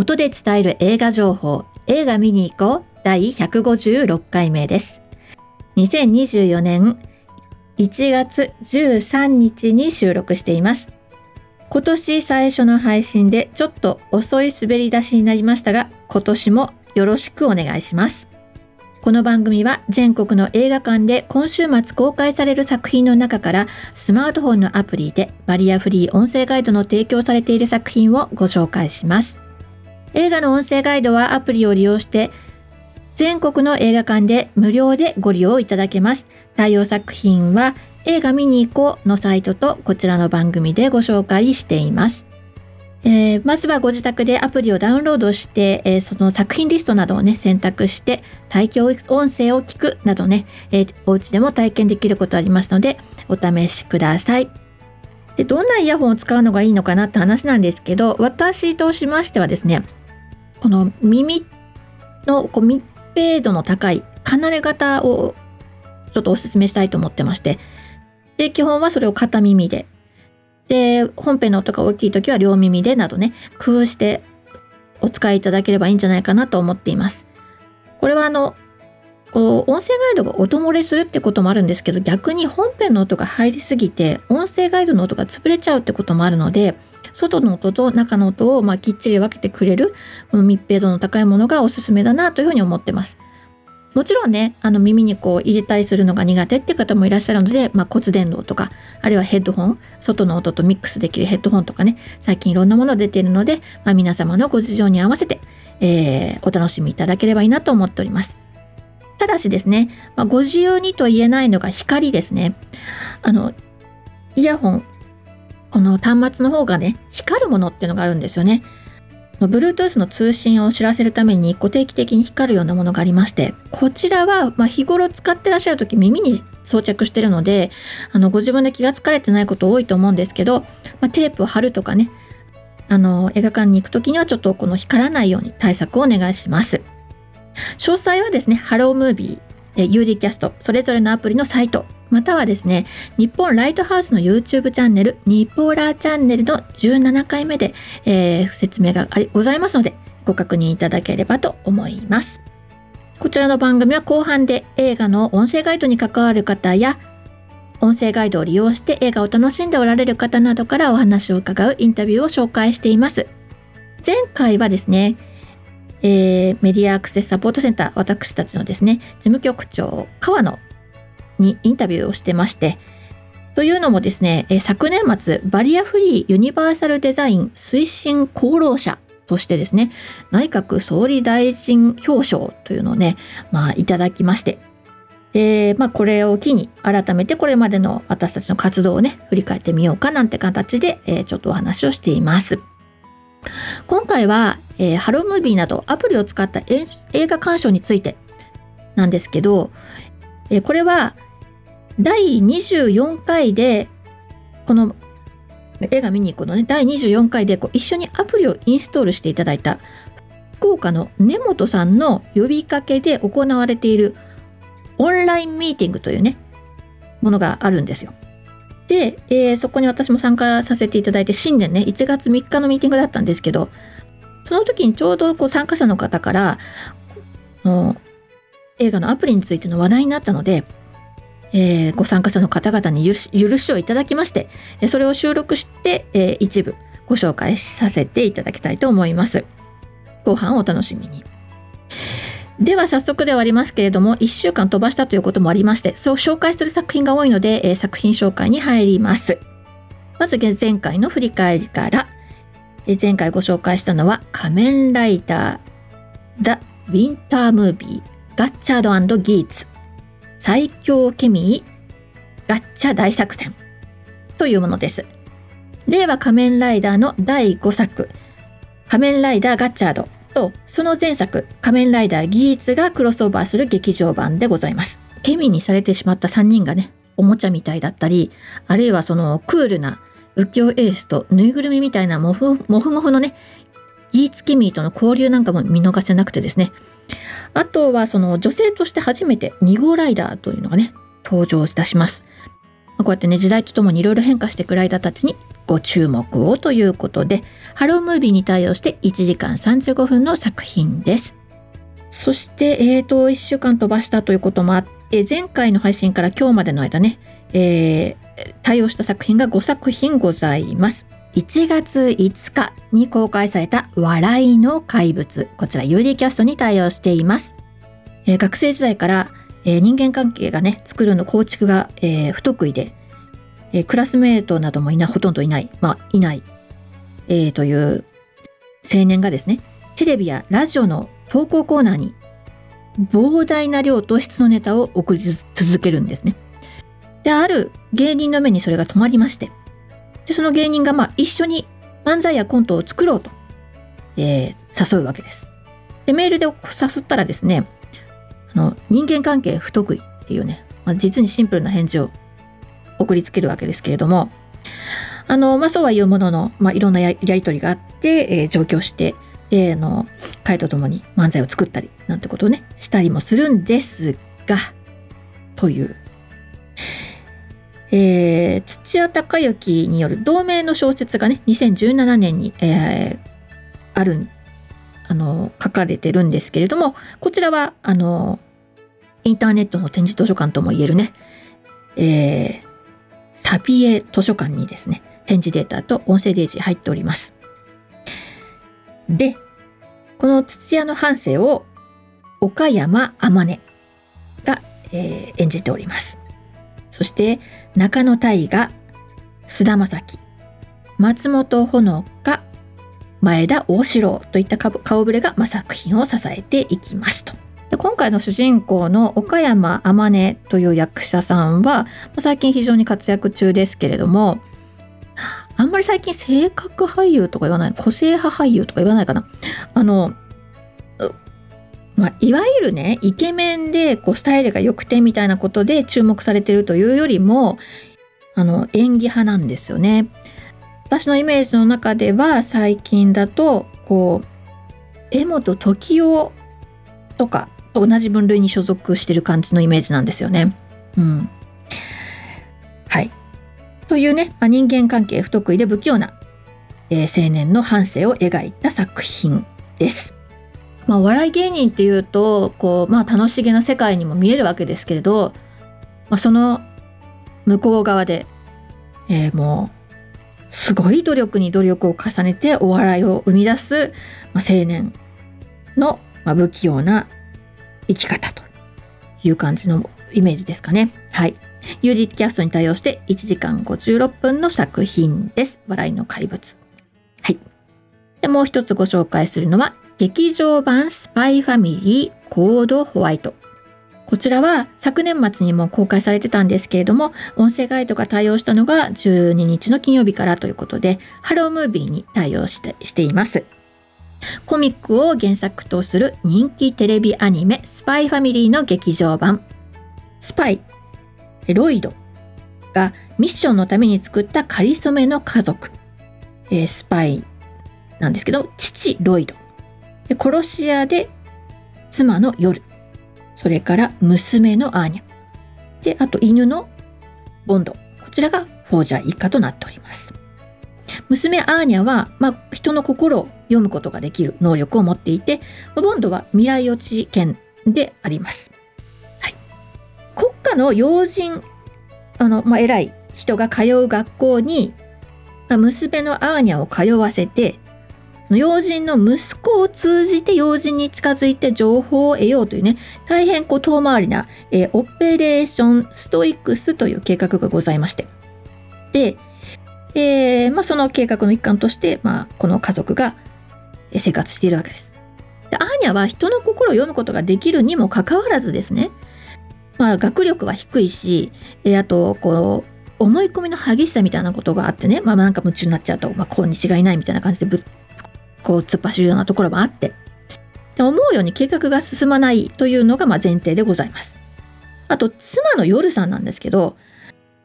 音で伝える映画情報。映画見に行こう。第156回目です。2024年1月13日に収録しています。今年最初の配信でちょっと遅い滑り出しになりましたが今年もよろしくお願いします。この番組は全国の映画館で今週末公開される作品の中からスマートフォンのアプリでバリアフリー音声ガイドの提供されている作品をご紹介します。映画の音声ガイドはアプリを利用して全国の映画館で無料でご利用いただけます対応作品は映画見に行こうのサイトとこちらの番組でご紹介していますえー、まずはご自宅でアプリをダウンロードして、えー、その作品リストなどをね選択して対響音声を聞くなどね、えー、お家でも体験できることありますのでお試しください。でどんなイヤホンを使うのがいいのかなって話なんですけど私としましてはですねこの耳のこう密閉度の高い離れ型をちょっとお勧めしたいと思ってまして。で基本はそれを片耳で。で本編の音が大きい時は両耳でなどね工夫してお使いいただければいいんじゃないかなと思っています。これはあのこう音声ガイドが音漏れするってこともあるんですけど逆に本編の音が入りすぎて音声ガイドの音が潰れちゃうってこともあるので外の音と中の音をまきっちり分けてくれるこの密閉度の高いものがおすすめだなというふうに思ってます。もちろんねあの耳にこう入れたりするのが苦手って方もいらっしゃるので、まあ、骨伝導とかあるいはヘッドホン外の音とミックスできるヘッドホンとかね最近いろんなもの出ているので、まあ、皆様のご事情に合わせて、えー、お楽しみいただければいいなと思っております。ただしですね、まあ、ご自由にと言えないのが光ですね。あのイヤホンこの端末の方がね光るものっていうのがあるんですよね。Bluetooth の通信を知らせるために固定期的に光るようなものがありましてこちらはま日頃使ってらっしゃる時耳に装着してるのであのご自分で気が付かれてないこと多いと思うんですけど、ま、テープを貼るとかねあの映画館に行く時にはちょっとこの光らないように対策をお願いします。詳細はですね、ハロームービー、UD キャスト、それぞれのアプリのサイト、またはですね、日本ライトハウスの YouTube チャンネル、ニポーラーチャンネルの17回目で、えー、説明がございますので、ご確認いただければと思います。こちらの番組は後半で映画の音声ガイドに関わる方や、音声ガイドを利用して映画を楽しんでおられる方などからお話を伺うインタビューを紹介しています。前回はですね、えー、メディアアクセスサポートセンター私たちのですね事務局長川野にインタビューをしてましてというのもですね、え昨年末バリアフリーユニバーサルデザイン推進功労者としてですね内閣総理大臣表彰というのをねまあいただきましてでまあこれを機に改めてこれまでの私たちの活動をね振り返ってみようかなんて形で、え、ちょっとお話をしています。今回は、えー、ハロームービーなどアプリを使った映画鑑賞についてなんですけど、えー、これは第24回でこの映画見に行くのね第24回でこう一緒にアプリをインストールしていただいた福岡の根本さんの呼びかけで行われているオンラインミーティングというねものがあるんですよ。で、えー、そこに私も参加させていただいて新年ね1月3日のミーティングだったんですけどその時にちょうどこう参加者の方からの映画のアプリについての話題になったので、えー、ご参加者の方々に許しをいただきましてそれを収録して、えー、一部ご紹介させていただきたいと思います。後半お楽しみに。では早速ではありますけれども1週間飛ばしたということもありましてそう紹介する作品が多いので、え、作品紹介に入ります。まず前回の振り返りから、え、前回ご紹介したのは仮面ライダーザ・ウィンタームービーガッチャードギーツ最強ケミーガッチャ大作戦というものです。令和仮面ライダーの第5作仮面ライダーガッチャード。とその前作「仮面ライダーギーツ」がクロスオーバーする劇場版でございます。ケミにされてしまった3人がねおもちゃみたいだったりあるいはそのクールな浮世エースとぬいぐるみみたいなモフモフモフのねギーツケミーとの交流なんかも見逃せなくてですねあとはその女性として初めて2号ライダーというのがね登場いたします。こうやってね時代とともにいろいろ変化していくライダーたちにご注目をということでハロームービーに対応して1時間35分の作品です。そしてえーと1週間飛ばしたということもあって前回の配信から今日までの間ね、えー、対応した作品が5作品ございます。1月5日に公開された笑いの怪物。こちら UD キャストに対応しています、えー、学生時代からえー、人間関係がね作るの構築が、えー、不得意で、えー、クラスメートなどもいないほとんどいないまあいない、えー、という青年がですねテレビやラジオの投稿コーナーに膨大な量と質のネタを送り続けるんですね。である芸人の目にそれが止まりましてでその芸人がまあ一緒に漫才やコントを作ろうと、えー、誘うわけです。でメールで誘ったらですねあの人間関係不得意っていうね、まあ、実にシンプルな返事を送りつけるわけですけれどもあの、まあ、そうは言うものの、まあ、いろんなやり取りがあって、えー、上京してであの彼と共に漫才を作ったりなんてことをねしたりもするんですがという、えー、土屋隆之による同名の小説がね2017年に、えー、あるあの書かれてるんですけれどもこちらはあのインターネットの展示図書館ともいえるね、えー、サビエ図書館にですね展示データと音声デージ入っております。でこの土屋の半生を岡山天音が、えー、演じております。そして中野大河菅田将暉松本穂香前田大志郎といった顔ぶれが、まあ、作品を支えていきますと。で今回の主人公の岡山天音という役者さんは、まあ、最近非常に活躍中ですけれどもあんまり最近性格俳優とか言わない個性派俳優とか言わないかなあのまあ、いわゆるねイケメンでこうスタイルが良くてみたいなことで注目されてるというよりもあの演技派なんですよね。私のイメージの中では最近だとこう江本時生とかと同じ分類に所属してる感じのイメージなんですよね。うん、はいというね、まあ、人間関係不得意で不器用な、えー、青年の半生を描いた作品です。まあ、お笑い芸人っていうとこう、まあ、楽しげな世界にも見えるわけですけれど、まあ、その向こう側で、えー、もうすごい努力に努力を重ねてお笑いを生み出す、まあ、青年の、まあ、不器用な生き方という感じのイメージですかね。はい。 UDCast に対応して1時間56分の作品です。笑いのカイブツ。はい。でもう一つご紹介するのは、劇場版スパイファミリーコードホワイト。こちらは昨年末にも公開されてたんですけれども、音声ガイドが対応したのが12日の金曜日からということで、 HELLO! MOVIE に対応してしています。コミックを原作とする人気テレビアニメスパイファミリーの劇場版。スパイ、ロイドがミッションのために作ったかりそめの家族。えー、スパイなんですけど、父ロイド。殺し屋で妻の夜。それから娘のアーニャ。で、あと犬のボンド。こちらがフォージャー一家となっております。娘アーニャは、まあ、人の心を読むことができる能力を持っていて、ボンドは未来予知犬であります。はい、国家の要人、あの、まあ、偉い人が通う学校に、まあ、娘のアーニャを通わせて、要人の息子を通じて要人に近づいて情報を得ようというね、大変こう遠回りな、えー、オペレーションストリクスという計画がございまして。で、えー、まあ、その計画の一環として、まあ、この家族が生活しているわけです。でアーニャは人の心を読むことができるにもかかわらずですね、まあ、学力は低いし、えー、あとこう思い込みの激しさみたいなことがあってね、まあ、なんか夢中になっちゃうと、まあ、こうに違いないみたいな感じでぶっこう突っ走るようなところもあってで思うように計画が進まないというのがま前提でございます。あと妻の夜さんなんですけど、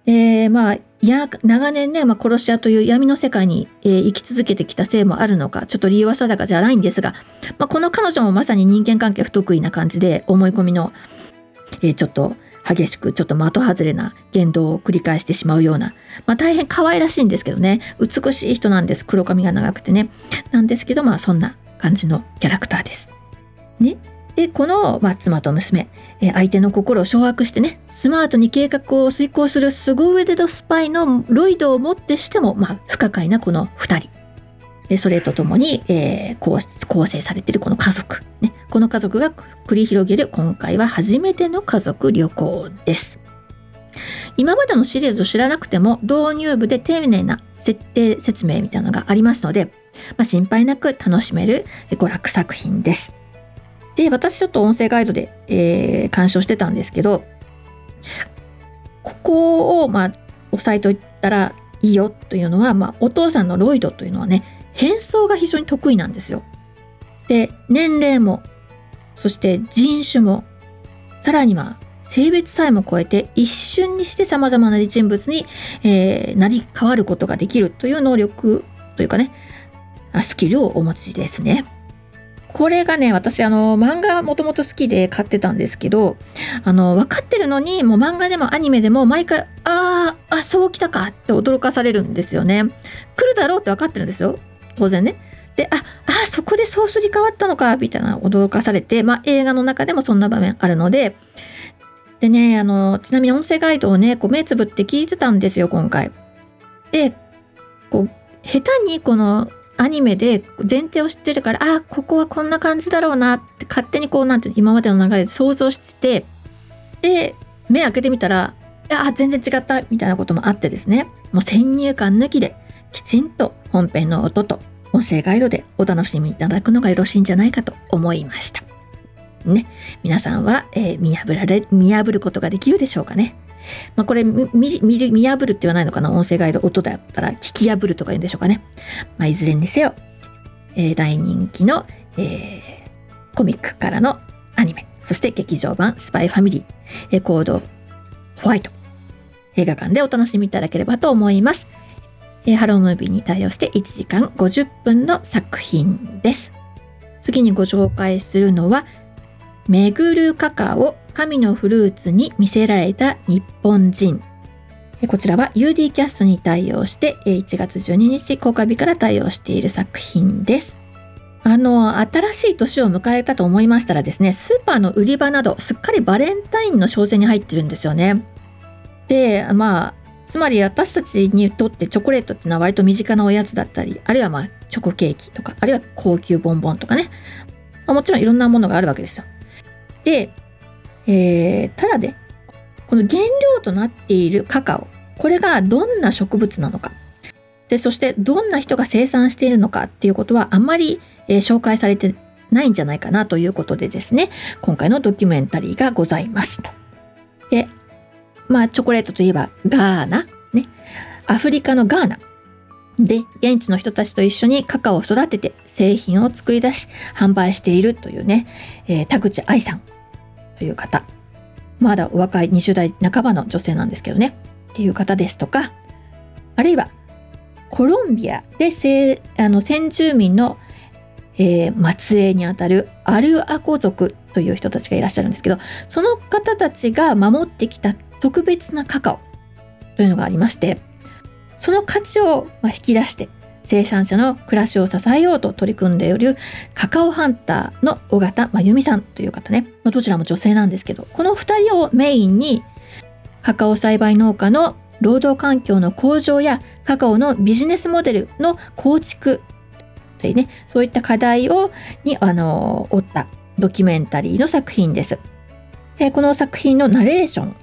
えー、まあや長年ね、まあ、殺し屋という闇の世界に、えー、生き続けてきたせいもあるのかちょっと理由は定かじゃないんですが、まあ、この彼女もまさに人間関係不得意な感じで思い込みの、えー、ちょっと激しくちょっと的外れな言動を繰り返してしまうような、まあ、大変可愛らしいんですけどね。美しい人なんです。黒髪が長くてね。なんですけどまあそんな感じのキャラクターです。ね、でこの、まあ、妻と娘、え、相手の心を掌握してね。スマートに計画を遂行する凄腕のスパイのロイドをもってしても、まあ、不可解なこの2人。でそれとともに、えー、構構成されているこの家族、ね、この家族が繰り広げる今回は初めての家族旅行です。今までのシリーズを知らなくても導入部で丁寧な設定説明みたいなのがありますので、まあ、心配なく楽しめる娯楽作品です。で私ちょっと音声ガイドで、えー、鑑賞してたんですけどここをまあ押さえといたらいいよというのは、まあ、お父さんのロイドというのはね変装が非常に得意なんですよ。で年齢もそして人種もさらには性別さえも超えて一瞬にしてさまざまな人物に、えー、なり変わることができるという能力というかねスキルをお持ちですね。これがね、私、あの、漫画もともと好きで買ってたんですけど、あの、分かってるのに、もう漫画でもアニメでも毎回、ああ、あ、そうきたかって驚かされるんですよね。来るだろうって分かってるんですよ。当然ね。で、あ、あ、そこでそうすり替わったのか、みたいな驚かされて、まあ映画の中でもそんな場面あるので、でね、あの、ちなみに音声ガイドをね、こう目つぶって聞いてたんですよ、今回。で、こう、下手にこのアニメで前提を知ってるからあここはこんな感じだろうなって勝手にこうなんて今までの流れで想像しててで目開けてみたらあ全然違ったみたいなこともあってですねもう先入観抜きできちんと本編の音と音声ガイドでお楽しみいただくのがよろしいんじゃないかと思いました。ね、皆さんは、えー、見破られ見破ることができるでしょうかね。まあ、これ見見見破るって言わないのかな？音声ガイド音だったら聞き破るとか言うんでしょうかね。まあ、いずれにせよ、えー、大人気の、えー、コミックからのアニメ、そして劇場版スパイファミリー、えー、コードホワイト、映画館でお楽しみいただければと思います。えー、ハロームービーに対応して1時間50分の作品です。次にご紹介するのは、めぐるカカオ神のフルーツに魅せられた日本人。こちらは UD キャストに対応して1月12日公開日から対応している作品です。あの、新しい年を迎えたと思いましたらですね、スーパーの売り場などすっかりバレンタインの商戦に入ってるんですよね。で、まあ、つまり私たちにとってチョコレートっていうのは割と身近なおやつだったり、あるいはまあチョコケーキとか、あるいは高級ボンボンとかね。まあ、もちろんいろんなものがあるわけですよ。で、えー、ただでこの原料となっているカカオこれがどんな植物なのかでそしてどんな人が生産しているのかっていうことはあんまり、えー、紹介されてないんじゃないかなということでですね今回のドキュメンタリーがございますと。でまあチョコレートといえばガーナ。ね。アフリカのガーナ。で現地の人たちと一緒にカカオを育てて製品を作り出し販売しているというね、えー、田口愛さんという方。まだお若い20代半ばの女性なんですけどね。っていう方ですとか。あるいはコロンビアであの先住民の、えー、末裔にあたるアルアコ族という人たちがいらっしゃるんですけどその方たちが守ってきた特別なカカオというのがありましてその価値を引き出して生産者の暮らしを支えようと取り組んでいるカカオハンターの尾形真由美さんという方ねどちらも女性なんですけどこの2人をメインにカカオ栽培農家の労働環境の向上やカカオのビジネスモデルの構築というねそういった課題をにあの追ったドキュメンタリーの作品です。この作品のナレーション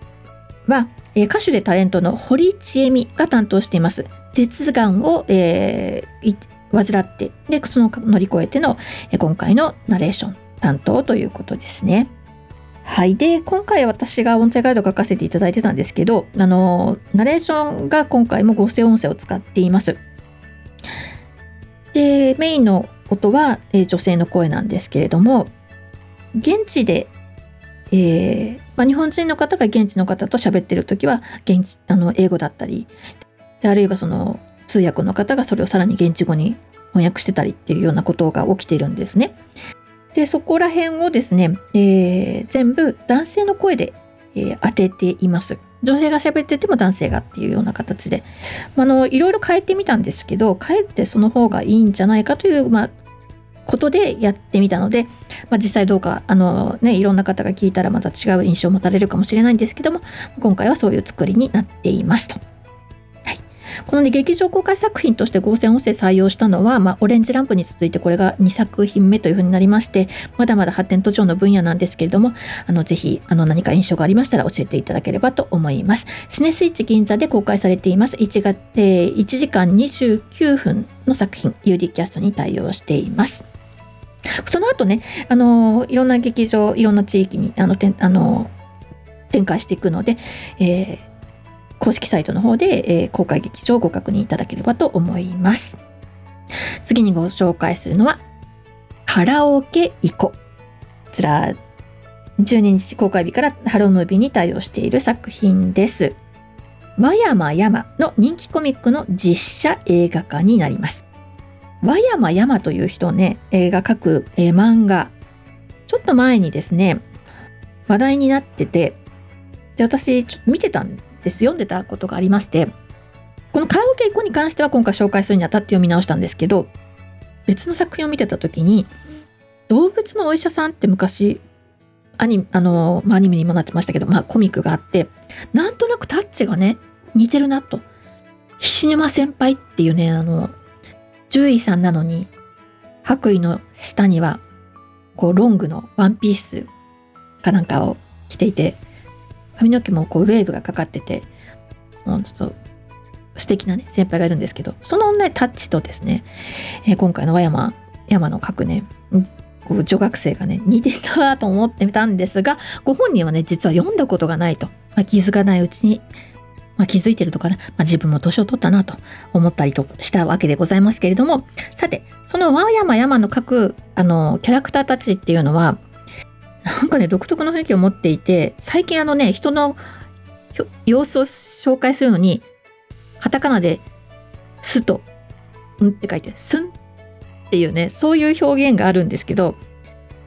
は歌手でタレントの堀ちえみが担当しています。舌がんを、えー、患ってでその乗り越えての、え今回のナレーション担当ということですね。はい。で、今回私が音声ガイド書かせていただいてたんですけど、あの、ナレーションが今回も合成音声を使っています。で、メインの音は、えー、女性の声なんですけれども、現地で、えーまあ、日本人の方が現地の方と喋ってる時は現地あの英語だったりあるいはその通訳の方がそれをさらに現地語に翻訳してたりっていうようなことが起きているんですね。でそこら辺をですね、えー、全部男性の声でえー、当てています。女性が喋ってても男性がっていうような形で、まあ、のいろいろ変えてみたんですけどかえってその方がいいんじゃないかという、まあ、ことでやってみたので、まあ、実際どうかあの、ね、いろんな方が聞いたらまた違う印象を持たれるかもしれないんですけども今回はそういう作りになっていますと。この、ね、劇場公開作品として合成音声採用したのは、まあ、オレンジランプに続いてこれが2作品目というふうになりましてまだまだ発展途上の分野なんですけれどもあのぜひあの何か印象がありましたら教えていただければと思います。シネスイッチ銀座で公開されています。1月、えー、1時間29分の作品 UD キャストに対応しています。その後ね、あのいろんな劇場、いろんな地域にあのてあの展開していくので、えー、公式サイトの方で、えー、公開劇場をご確認いただければと思います。次にご紹介するのは、カラオケイコ。こちら、12日公開日からハロームービーに対応している作品です。和山山の人気コミックの実写映画化になります。和山山という人ね、映画描く、えー、漫画、ちょっと前にですね、話題になってて、で、私、ちょっと見てたんです、読んでたことがありまして、このカラオケ以降に関しては今回紹介するにあたって読み直したんですけど、別の作品を見てた時に、動物のお医者さんって昔、アニあの、まあ、アニメにもなってましたけど、まあ、コミックがあって、なんとなくタッチがね、似てるなと。菱沼先輩っていうね、あの、獣医さんなのに白衣の下にはこうロングのワンピースかなんかを着ていて髪の毛もこうウェーブがかかっててもうちょっと素敵なね先輩がいるんですけどそのねタッチとですね、えー、今回の和山山の各ねこう女学生がね似てたなと思ってみたんですがご本人はね実は読んだことがないと、まあ、気づかないうちにまあ、気づいてるとかな、まあ、自分も年を取ったなと思ったりとしたわけでございますけれどもさてその和山山の各あのキャラクターたちっていうのはなんかね独特の雰囲気を持っていて最近あのね人の様子を紹介するのにカタカナで「す」と「ん」って書いて「すん」っていうねそういう表現があるんですけど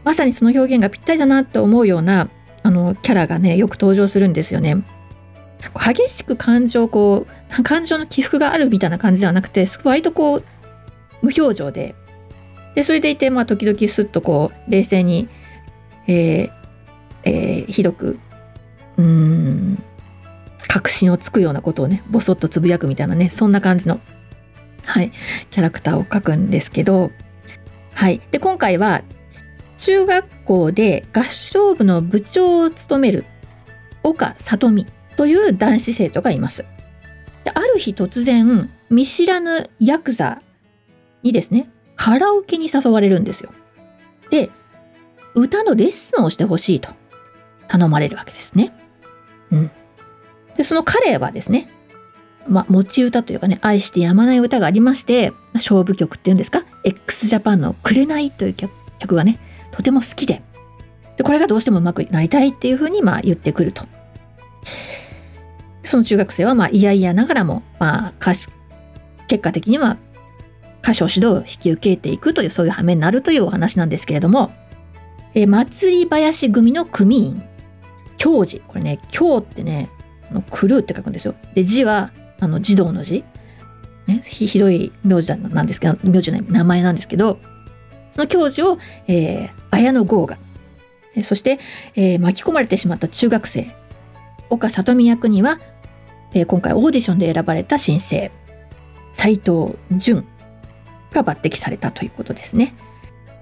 まさにその表現がぴったりだなって思うようなあのキャラがねよく登場するんですよね。激しく感情こう 感情の起伏があるみたいな感じではなくて割とこう無表情で。でそれでいてまあ時々スッとこう冷静に、えーえー、ひどくうん確信をつくようなことをねボソッとつぶやくみたいなねそんな感じのはいキャラクターを描くんですけどはい。で今回は中学校で合唱部の部長を務める岡里美。という男子生徒がいます。である日突然見知らぬヤクザにですねカラオケに誘われるんですよ。で歌のレッスンをしてほしいと頼まれるわけですね。うん、でその彼はですねまあ、持ち歌というかね、愛してやまない歌がありまして、勝負曲っていうんですか、x ジャパンの紅という曲がね、とても好きで、でこれがどうしてもうまくなりたいっていうふうにまあ言ってくると。その中学生はまあ嫌々ながらも、まあ、かし結果的には歌唱指導を引き受けていくというそういう羽目になるというお話なんですけれども、え祭り林組の組員教授これね教ってね狂うって書くんですよ。で字はあの児童の字、ね、ひどい名字なんですけど名字じゃない名前なんですけどその教授を、えー、綾野剛がそして、えー、巻き込まれてしまった中学生。岡里美役にはえー、今回オーディションで選ばれた新星斉藤淳が抜擢されたということですね。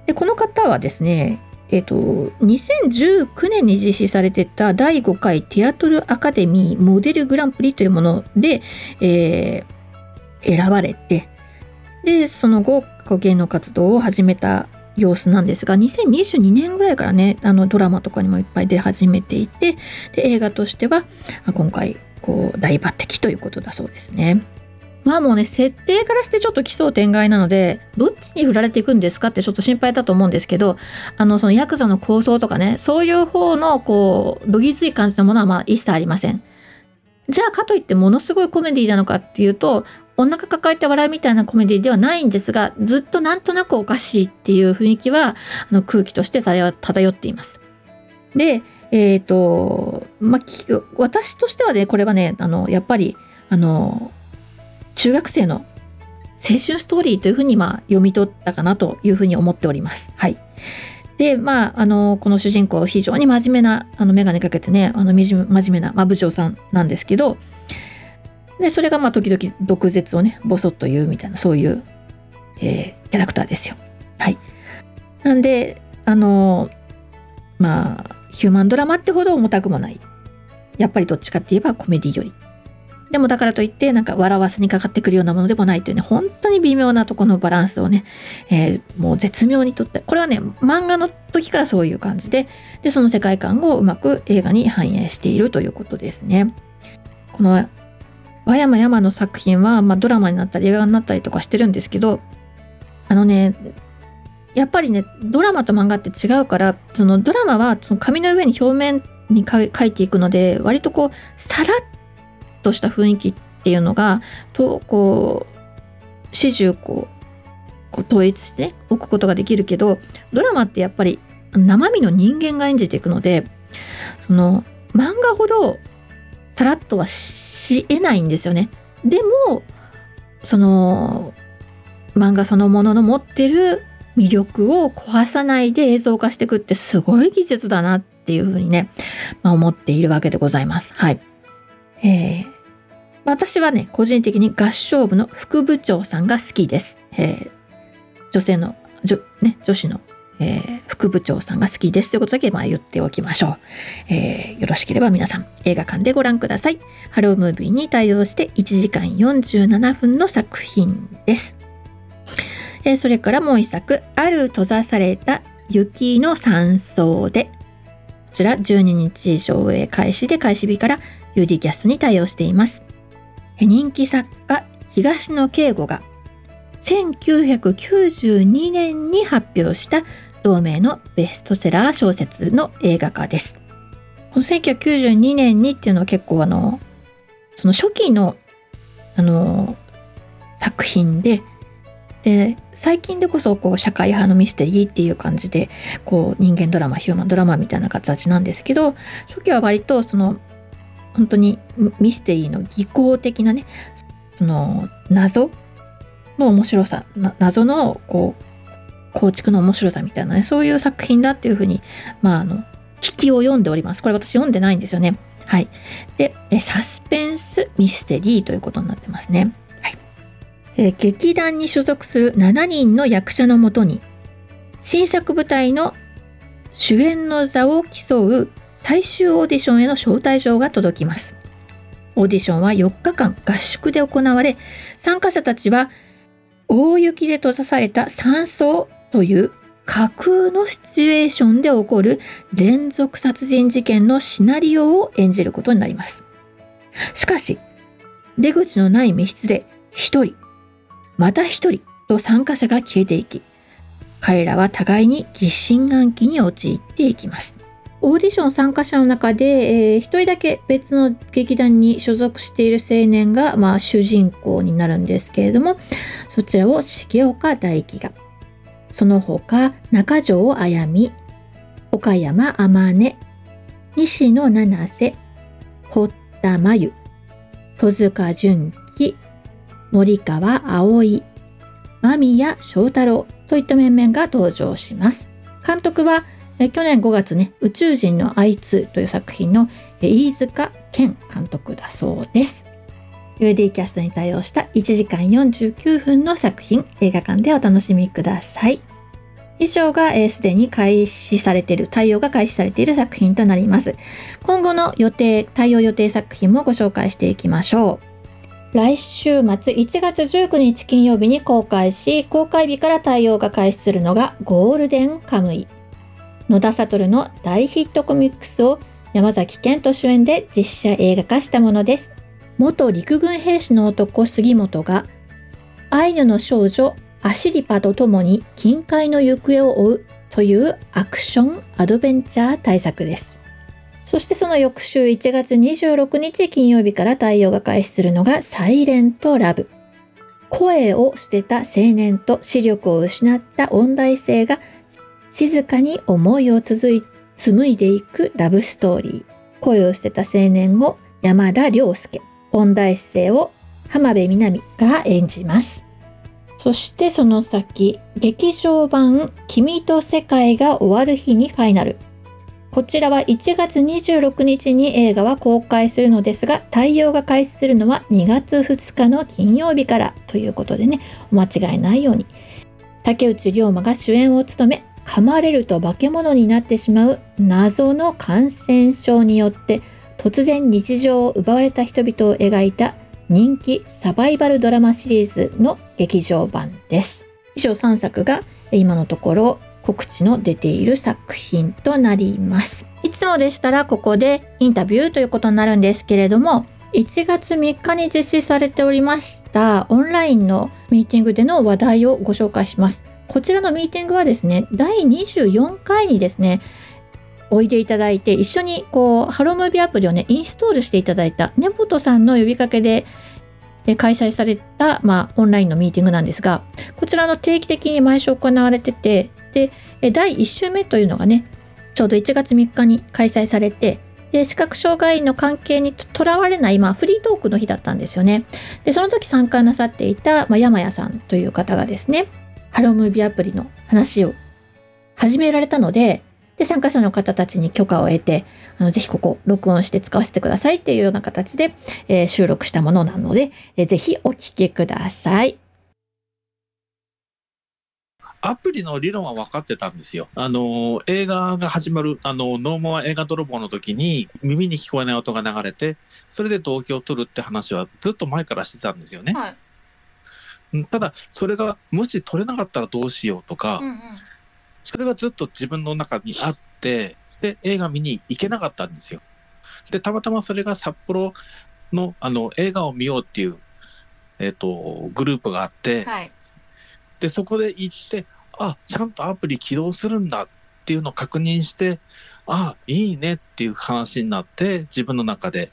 でこの方はですねえーと、2019年に実施されてた第5回ティアトルアカデミーモデルグランプリというもので、えー、選ばれてでその後芸能活動を始めた様子なんですが2022年ぐらいからねあのドラマとかにもいっぱい出始めていてで映画としては今回こう大抜擢ということだそうですね。まあもうね設定からしてちょっと奇想天外なのでどっちに振られていくんですかってちょっと心配だと思うんですけどあのそのヤクザの構想とかねそういう方のこうどぎつい感じのものはまあ一切ありません。じゃあかといってものすごいコメディなのかっていうとお腹抱えて笑うみたいなコメディではないんですがずっとなんとなくおかしいっていう雰囲気はあの空気として漂っています。で、えっ、ー、と、まあ、私としてはね、これはね、あの、やっぱり、あの、中学生の青春ストーリーというふうに、まあ、読み取ったかなというふうに思っております。はい。で、まあ、あの、この主人公、非常に真面目な、あの、眼鏡かけてね、あの、真面目な、まあ、部長さんなんですけど、で、それが、まあ、時々、毒舌をね、ボソッと言うみたいな、そういう、えー、キャラクターですよ。はい。なんで、あの、まあ、ヒューマンドラマってほど重たくもない。やっぱりどっちかって言えばコメディより。でもだからといってなんか笑わせにかかってくるようなものでもないというね、本当に微妙なとこのバランスをね、えー、もう絶妙にとって、これはね、漫画の時からそういう感じで、で、その世界観をうまく映画に反映しているということですね。この和山山の作品は、まあ、ドラマになったり映画になったりとかしてるんですけど、あのね、やっぱりね、ドラマと漫画って違うから、そのドラマはその紙の上に表面に書いていくので、割とこう、さらっとした雰囲気っていうのがとこう始終こうこう統一して、ね、置くことができるけどドラマってやっぱり生身の人間が演じていくのでその漫画ほどさらっとはしえないんですよね。でもその漫画そのものの持ってる魅力を壊さないで映像化していくってすごい技術だなっていうふうにね、まあ、思っているわけでございます。はい。えー、私はね、個人的に合唱部の副部長さんが好きです。えー、女性の、女ね、女子の、えー、副部長さんが好きですということだけまあ言っておきましょう、えー、よろしければ皆さん映画館でご覧ください。ハロームービーに対応して1時間47分の作品です。え、それからもう一作、ある閉ざされた雪の山荘で、こちら12日上映開始で開始日から UD キャストに対応しています。人気作家東野圭吾が1992年に発表した同名のベストセラー小説の映画化です。この1992年にっていうのは結構あのその初期のあの作品でで最近でこそこう社会派のミステリーっていう感じでこう人間ドラマヒューマンドラマみたいな形なんですけど初期は割とその本当にミステリーの技巧的なねその謎の面白さ謎のこう構築の面白さみたいなねそういう作品だっていうふうにまああの聞きを読んでおります。これ私読んでないんですよね。はい。でサスペンスミステリーということになってますね。はいえ劇団に所属する7人の役者のもとに新作舞台の主演の座を競う最終オーディションへの招待状が届きます。オーディションは4日間合宿で行われ、参加者たちは大雪で閉ざされた山荘という架空のシチュエーションで起こる連続殺人事件のシナリオを演じることになります。しかし、出口のない密室で一人、また一人と参加者が消えていき、彼らは互いに疑心暗鬼に陥っていきます。オーディション参加者の中で、えー、1人だけ別の劇団に所属している青年が、まあ、主人公になるんですけれどもそちらを重岡大樹がその他中条あやみ岡山天音西野七瀬堀田真由戸塚純森川葵間宮祥太郎といった面々が登場します監督はえ去年5月ね、宇宙人のあいつという作品の飯塚健監督だそうです。UD キャストに対応した1時間49分の作品、映画館でお楽しみください。以上がすで、に開始されている、対応が開始されている作品となります。今後の予定、対応予定作品もご紹介していきましょう。来週末1月19日金曜日に公開し、公開日から対応が開始するのがゴールデンカムイ。野田悟の大ヒットコミックスを山崎賢人主演で実写映画化したものです。元陸軍兵士の男杉本がアイヌの少女アシリパと共に近海の行方を追うというアクションアドベンチャー大作です。そしてその翌週1月26日金曜日から対応が開始するのがサイレントラブ。声を捨てた青年と視力を失った音大生が静かに思いを綴紡いでいくラブストーリー。恋をしてた青年を山田涼介音大生を浜辺美波が演じます。そしてその先劇場版「君と世界が終わる日にファイナル」こちらは1月26日に映画は公開するのですが対応が開始するのは2月2日の金曜日からということでねお間違いないように。竹内涼真が主演を務め噛まれると化け物になってしまう謎の感染症によって突然日常を奪われた人々を描いた人気サバイバルドラマシリーズの劇場版です。以上3作が今のところ告知の出ている作品となります。いつもでしたらここでインタビューということになるんですけれども1月3日に実施されておりましたオンラインのミーティングでの話題をご紹介します。こちらのミーティングはですね第24回にですねおいでいただいて一緒にこうハロームービーアプリをねインストールしていただいた根本さんの呼びかけで開催された、まあ、オンラインのミーティングなんですがこちらの定期的に毎週行われててで第1週目というのがねちょうど1月3日に開催されてで視覚障害の関係にとらわれない、まあ、フリートークの日だったんですよね。でその時参加なさっていた、まあ、山谷さんという方がですねハロームービーアプリの話を始められたのでで参加者の方たちに許可を得てあのぜひここ録音して使わせてくださいっていうような形で、えー、収録したものなので、えー、ぜひお聞きください。アプリの理論は分かってたんですよ。あの、映画が始まる、あの、ノーモア映画泥棒の時に耳に聞こえない音が流れて、それで動機を取るって話はずっと前からしてたんですよね。はい、ただ、それがもし取れなかったらどうしようとか、うんうん、それがずっと自分の中にあって、で、映画見に行けなかったんですよ。で、たまたまそれが札幌の、あの、映画を見ようっていう、えっ、ー、と、グループがあって、はいで、そこで行って、あ、ちゃんとアプリ起動するんだっていうのを確認して、あ、いいねっていう話になって、自分の中で。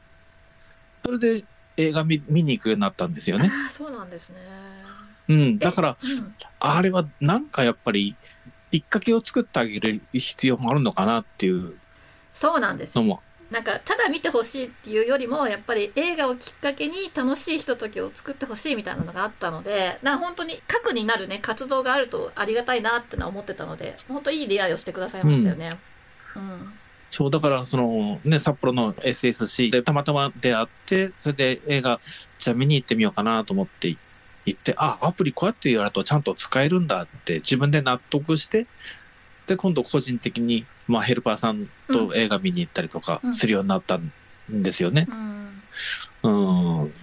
それで映画見見に行くようになったんですよね。あそうなんですね。うん、だから、うん、あれはなんかやっぱり、きっかけを作ってあげる必要もあるのかなっていう。そうなんですよ。なんかただ見てほしいっていうよりもやっぱり映画をきっかけに楽しいひとときを作ってほしいみたいなのがあったのでな本当に核になるね活動があるとありがたいなってのは思ってたので本当いい出会いをしてくださいましたよね。うん、うんそうだからそのね札幌の SSC でたまたま出会ってそれで映画じゃあ見に行ってみようかなと思って行ってあアプリこうやってやるとちゃんと使えるんだって自分で納得してで今度個人的にまあ、ヘルパーさんと映画見に行ったりとかするようになったんですよね。うん。うん、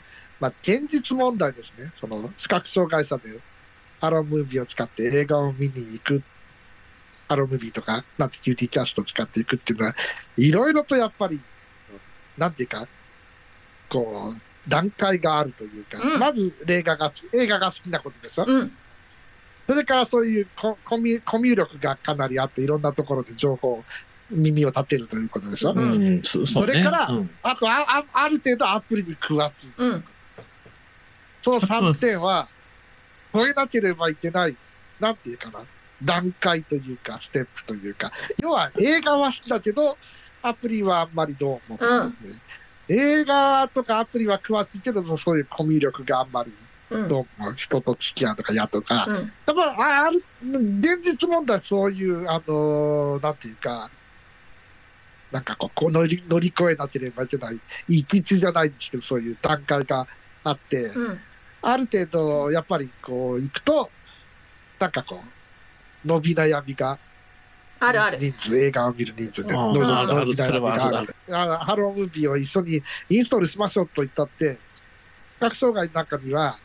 まあ、現実問題ですね。その、視覚障害者で、ハロームービーを使って映画を見に行く。ハロームービーとか、なんて QT キャストを使っていくっていうのは、いろいろとやっぱり、なんていうか、こう、段階があるというか、うん、まず映画が、映画が好きなことでしょ、うんそれからそういうココミコミュ力がかなりあって、いろんなところで情報、耳を立てるということでしょ？うん、それから、うん、あとああ、ある程度アプリに詳しい。うん、その3点は、超えなければいけない、なんていうかな、段階というか、ステップというか、要は映画は好きだけど、アプリはあんまりどうもですね。映画とかアプリは詳しいけど、そういうコミュ力があんまりどうも人と付き合うとかやとか、うん、やっぱある、現実問題そういう、あのー、なんていうか、なんかこう乗り乗り越えなければいけない、一気中じゃないんですけど、そういう段階があって、うん、ある程度、やっぱりこう、行くと、なんかこう、伸び悩みが、あるある。人数、映画を見る人数で、伸び悩みがある。ハロームービーを一緒にインストールしましょうと言ったって、視覚障害の中には、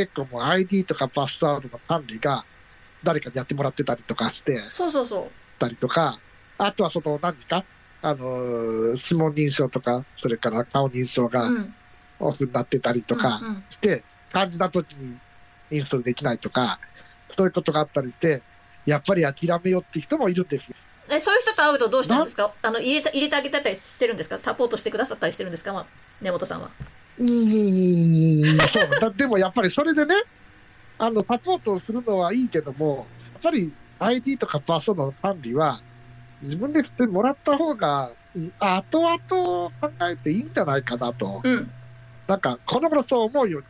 結構もう ID とかパスワードの管理が誰かにやってもらってたりとかして、そうそうそう。たりとか、あとはその何か、あの、指紋認証とか、それから顔認証がオフになってたりとかして、感じた時にインストールできないとか、そういうことがあったりして、やっぱり諦めようって人もいるんですよ。えそういう人と会うとどうしたんですか？あの入れ入れてあげたりしてるんですか？サポートしてくださったりしてるんですか、まあ、根本さんは。そうだでもやっぱりそれでね、あのサポートをするのはいいけども、やっぱり ID とかパスワードの管理は、自分でしてもらった方が、後々考えていいんじゃないかなと。うんなんか、この頃そう思うように、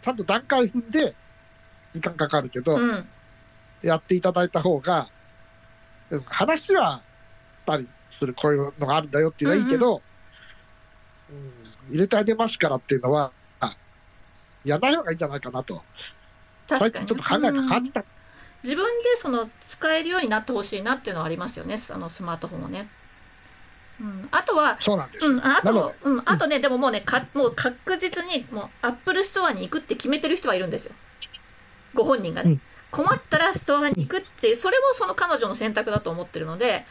ちゃんと段階踏んで、時間かかるけど、うんやっていただいた方が、話はしたりする、こういうのがあるんだよっていうのはいいけど、うん入れてあげますからっていうのは、あやらない方がいいんじゃないかなと。最近ちょっと考えが。自分でその使えるようになってほしいなっていうのはありますよねあのスマートフォンをね、うん、あとはそうなんです。うん、あと、うん、あとね、でももうね、かもう確実に、もう、アップルストアに行くって決めてる人はいるんですよ。ご本人がね。うん困ったらストアに行くってそれもその彼女の選択だと思ってるので、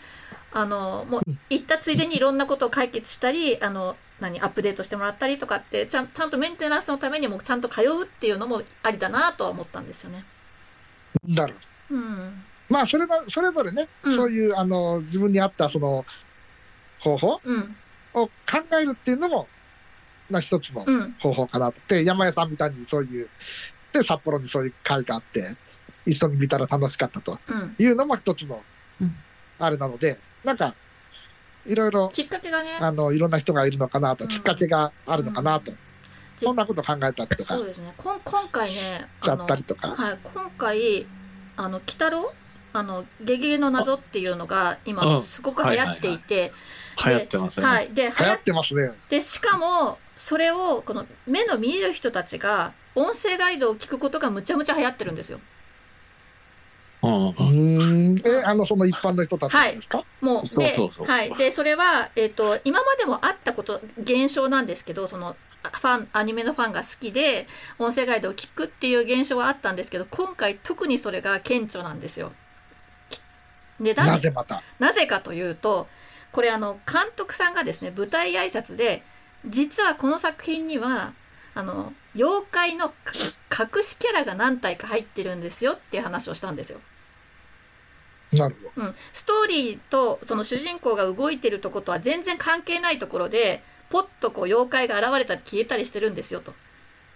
あの、もう、行ったついでにいろんなことを解決したり、あの、何、アップデートしてもらったりとかって、ちゃんちゃんとメンテナンスのためにもちゃんと通うっていうのもありだなとは思ったんですよね。なる。うん。まあ、それは、それぞれね、うんそういう、あの、自分に合った、その、方法うん。を考えるっていうのも、な一つのうん。方法かなと。で、山屋さんみたいにそういう、で、札幌にそういう会があって、一緒に見たら楽しかったとうん。いうのも一つのうん、あれなので、なんか、いろいろ、きっかけがね、あの、いろんな人がいるのかなと、うんきっかけがあるのかなと、そんなこと考えたりとかそうですね。こん今回ね、しちゃったりとか。はい、今回、あの、鬼太郎？あの、ゲゲゲの謎っていうのが今うんすごく流行っていて、流行ってますね。はい。で、流流行ってますね。て、しかも、それを、この目の見える人たちが、音声ガイドを聞くことがむちゃむちゃ流行ってるんですよ。うんうーん。え、あの、その一般の人たちですか、もう、で、そうそうそうはい。で、それは、えっ、と、今までもあったこと、現象なんですけど、その、あファン、アニメのファンが好きで、音声ガイドを聞くっていう現象はあったんですけど、今回特にそれが顕著なんですよ。きで、ななぜまた？なぜかというと、これあの、監督さんがですね、舞台挨拶で、実はこの作品には、あの、妖怪のか隠しキャラが何体か入ってるんですよっていう話をしたんですよ。なるほうん。ストーリーとその主人公が動いてるとことは全然関係ないところで、ポッとこう妖怪が現れたり消えたりしてるんですよと。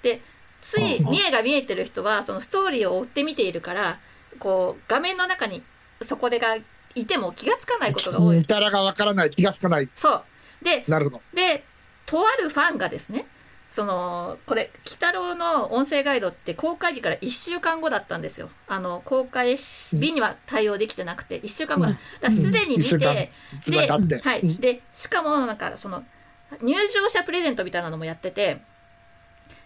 で、ついうん見えが見えてる人は、そのストーリーを追って見ているから、こう、画面の中にそこでがいても気がつかないことが多ど。い。キャラがわからない、気がつかない。そう。で、なるほど。で、とあるファンがですね、その、これ、鬼太郎の音声ガイドって公開日から1週間後だったんですよ。あの、公開日には対応できてなくて、1週間後だ。だすでに見て、つながって。はい。で、しかも、なんか、その、入場者プレゼントみたいなのもやってて、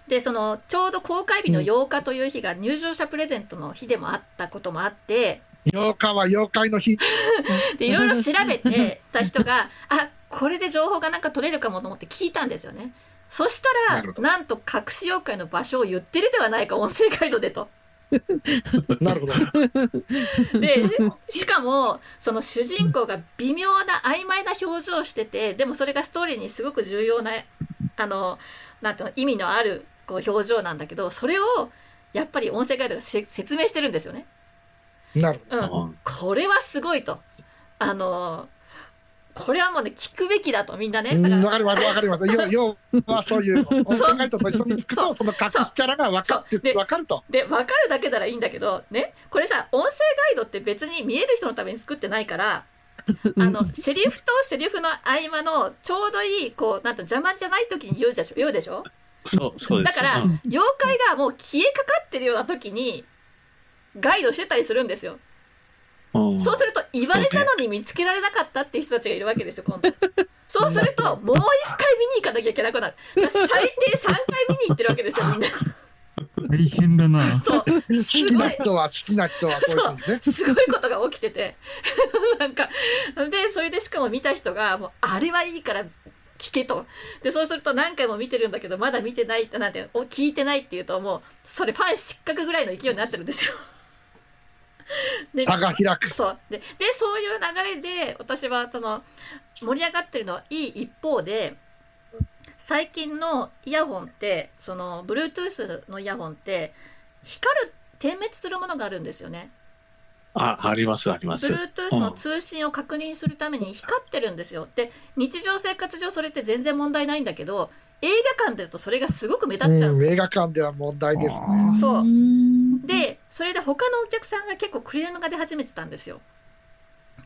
で、その、ちょうど公開日の8日という日が入場者プレゼントの日でもあったこともあって、8日は妖怪の日。で、いろいろ調べてた人が、あ、これで情報がなんか取れるかもと思って聞いたんですよね。そしたら、なんと隠し妖怪の場所を言ってるではないか、音声ガイドでと。なるほど。で、しかも、その主人公が微妙な曖昧な表情をしてて、でもそれがストーリーにすごく重要な、あの、なんていうの、意味のあるこう表情なんだけど、それを、やっぱり音声ガイドがせ説明してるんですよね。なるほど。うん。うんこれはすごいと。あの、これはもうね、聞くべきだと、みんなね。うんだからわかります、わかります。要要はそういう 音声ガイドと一緒に聞くそうと、その隠しキャラが分かって分かると。で、わかるだけならいいんだけど、ね、これさ、音声ガイドって別に見える人のために作ってないから、あの、セリフとセリフの合間のちょうどいい、こう、なんと邪魔じゃない時に言うでしょ、言うでしょ？そう、そうです。だから、うん妖怪がもう消えかかってるような時に、ガイドしてたりするんですよ。うんそうすると、言われたのに見つけられなかったっていう人たちがいるわけですよ、今度。そうすると、もう一回見に行かなきゃいけなくなる。最低3回見に行ってるわけですよ、みんな。大変だな。そう。好すきご。ない人は好きな人はそう。すごいことが起きてて。なんか、で、それでしかも見た人が、もう、あれはいいから聞けと。で、そうすると何回も見てるんだけど、まだ見てないって、なんて、お聞いてないっていうと、もう、それファン失格ぐらいの勢いになってるんですよ。で差が開く。そう。で、で、そういう流れで、私は、その、盛り上がってるのはいい一方で、最近のイヤホンって、その、Bluetooth のイヤホンって、光る、点滅するものがあるんですよね。あ、あります、あります。Bluetooth の通信を確認するために光ってるんですよ。で、日常生活上それって全然問題ないんだけど、映画館でだとそれがすごく目立っちゃう。うん、映画館では問題ですね。そううんで、それで他のお客さんが結構クレームが出始めてたんですよ。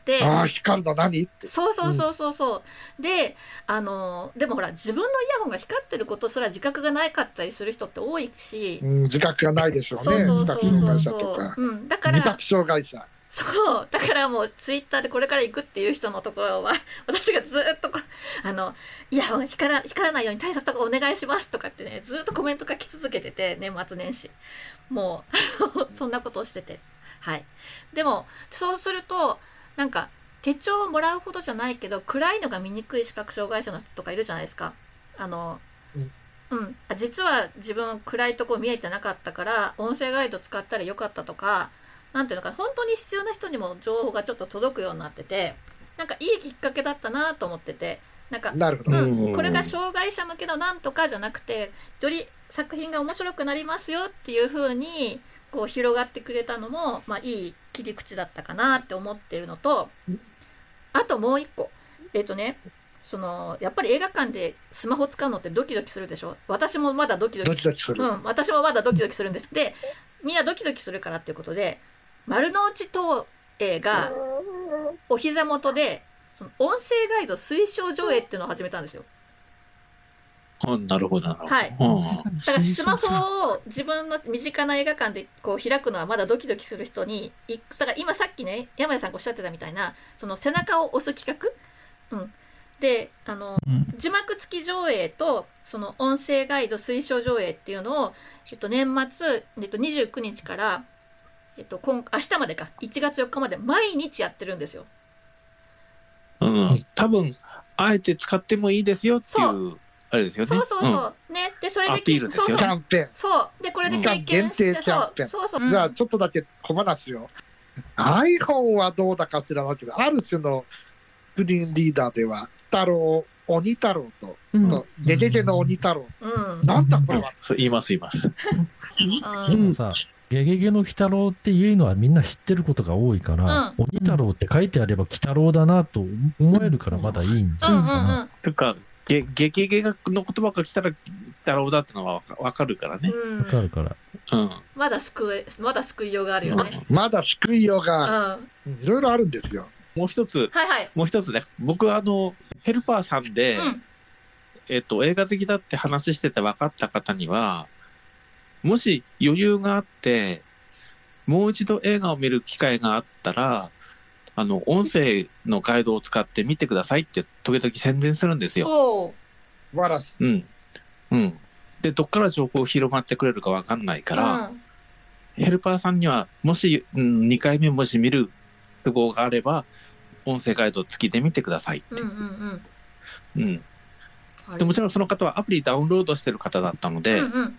てああ、光るの何？って。そうそうそうそうそう、であのでもほら自分のイヤホンが光ってることすら自覚がないかったりする人って多いし、うん、自覚がないでしょうね。そうそうそうそう害者とそうか。、うん、だから味覚障害者。そう。だからもうツイッターでこれから行くっていう人のところは私がずっとあのイヤホン光ら光らないように対策とかお願いしますとかってねずっとコメント書き続けてて年末年始。もうそんなことをしてて。はい。でもそうするとなんか手帳をもらうほどじゃないけど暗いのが見にくい視覚障害者の人とかいるじゃないですか。あのうん。うん、あ実は自分暗いとこ見えてなかったから音声ガイド使ったらよかったとかなんていうのか本当に必要な人にも情報がちょっと届くようになっててなんかいいきっかけだったなと思っててなんかなるほど。うんうんこれが障害者向けのなんとかじゃなくてより作品が面白くなりますよっていう風にこう広がってくれたのも、まあ、いい切り口だったかなって思ってるのとあともう一個えっ、とねそのやっぱり映画館でスマホ使うのってドキドキするでしょ？私もまだドキドキドキドキする。うん、私もまだドキドキするんです。で、みんなドキドキするからっていうことで、丸の内東映がお膝元で、その音声ガイド推奨上映っていうのを始めたんですよ。うんなるほどなるほど。はいうんだからスマホを自分の身近な映画館でこう開くのはまだドキドキする人に、いだから今さっきね、山谷さんがおっしゃってたみたいな、その背中を押す企画うん。で、あの、うん字幕付き上映とその音声ガイド推奨上映っていうのを、えっと、年末、えっと、29日から、えっと、今明日までか。1月4日まで毎日やってるんですよ。うん、多分あえて使ってもいいですよっていうあれですよね。そうそうそう、ね。でそれででね。そうそう。キャンペーン。そう。でこれで経験して、限定キャンペーン。そう。そうじゃあ、ちょっとだけ小話を。iPhone はどうだか知らないけど、ある種のスクリーンリーダーでは、太郎、鬼太郎と、うん。とゲゲゲの鬼太郎。うん、なんだこれは。言います言います。うんさ、ゲゲゲの鬼太郎っていうのはみんな知ってることが多いから、う鬼太郎って書いてあれば鬼太郎だなと思えるからまだいいんじゃうんうんないかな。というかゲゲゲゲの言葉が来たらだろうだってのはわかるからね。うんわかるから。うん。まだ救えまだ救いようがあるよね。まだ救いよううん、が、はうんいろいろあるんですよ。もう一ついはい。もう一つね僕はあのヘルパーさんで、うんえっと映画好きだって話してて分かった方にはもし余裕があってもう一度映画を見る機会があったらあの音声のガイドを使って見てくださいって時々宣伝するんですよ。らしい。うん。うん。で、どっから情報広まってくれるかわかんないから、ヘルパーさんには、もし、うん、2回目もし見る都合があれば、音声ガイド付きで見てください。うんうんうんうん。うん。でもちろんその方はアプリダウンロードしてる方だったので、うんうん、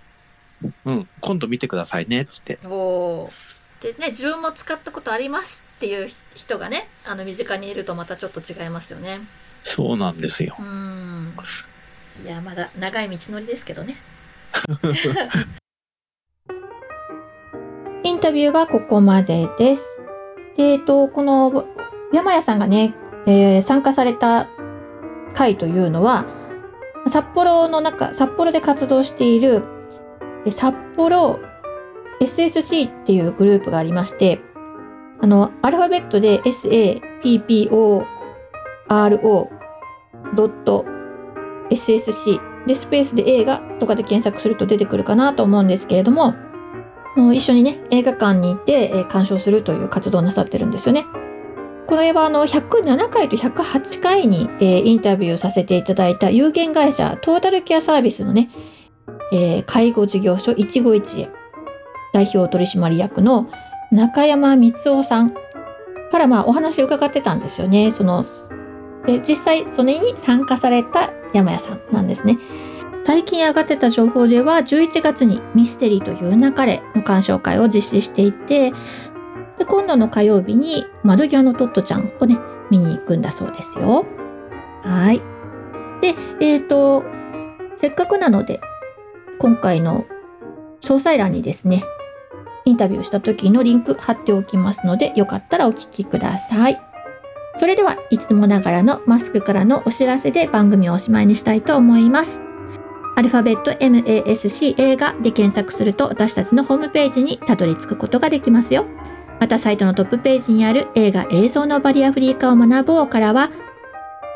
今度見てくださいね、つって。うん。おーでね自分も使ったことありますっていう人がねあの身近にいるとまたちょっと違いますよね。そうなんですよ。うん。いやまだ長い道のりですけどね。インタビューはここまでです。でえっとこの山谷さんがね、えー参加された会というのは札幌の中札幌で活動しているえ札幌 SSC っていうグループがありましてあのアルファベットで sapporo.ssc でスペースで映画とかで検索すると出てくるかなと思うんですけれどもの一緒にね映画館に行って、え鑑賞するという活動をなさってるんですよね。これはあの107回と108回に、えインタビューさせていただいた有限会社トータルケアサービスのね、えー介護事業所一期一会代表取締役の中山光夫さんからまあお話を伺ってたんですよね。そので実際それに参加された山谷さんなんですね。最近上がってた情報では11月にミステリーという流れの鑑賞会を実施していてで今度の火曜日に窓際のトットちゃんをね見に行くんだそうですよ。はい。で、えっ、と、せっかくなので今回の詳細欄にですねインタビューした時のリンク貼っておきますのでよかったらお聞きください。それではいつもながらのマスクからのお知らせで番組をおしまいにしたいと思います。アルファベット MASC 映画で検索すると私たちのホームページにたどり着くことができますよ。またサイトのトップページにある映画映像のバリアフリー化を学ぼうからは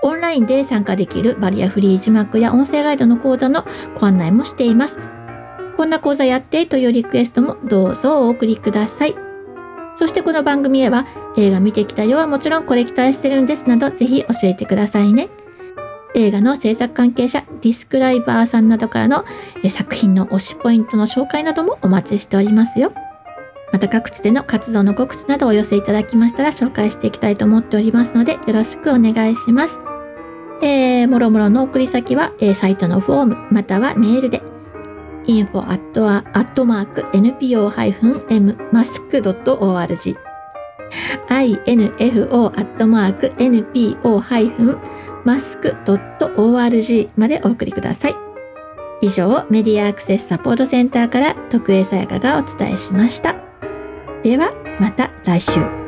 オンラインで参加できるバリアフリー字幕や音声ガイドの講座のご案内もしています。こんな講座やってというリクエストもどうぞお送りください。そしてこの番組へは映画見てきたよはもちろんこれ期待してるんですなどぜひ教えてくださいね。映画の制作関係者、ディスクライバーさんなどからの作品の推しポイントの紹介などもお待ちしておりますよ。また各地での活動の告知などお寄せいただきましたら紹介していきたいと思っておりますのでよろしくお願いします。えー、もろもろの送り先は、えーサイトのフォームまたはメールで info at mark npo-m-mask.org info at mark npo-mask.org までお送りください。以上、メディアアクセスサポートセンターから徳江さやかがお伝えしました。では、また来週。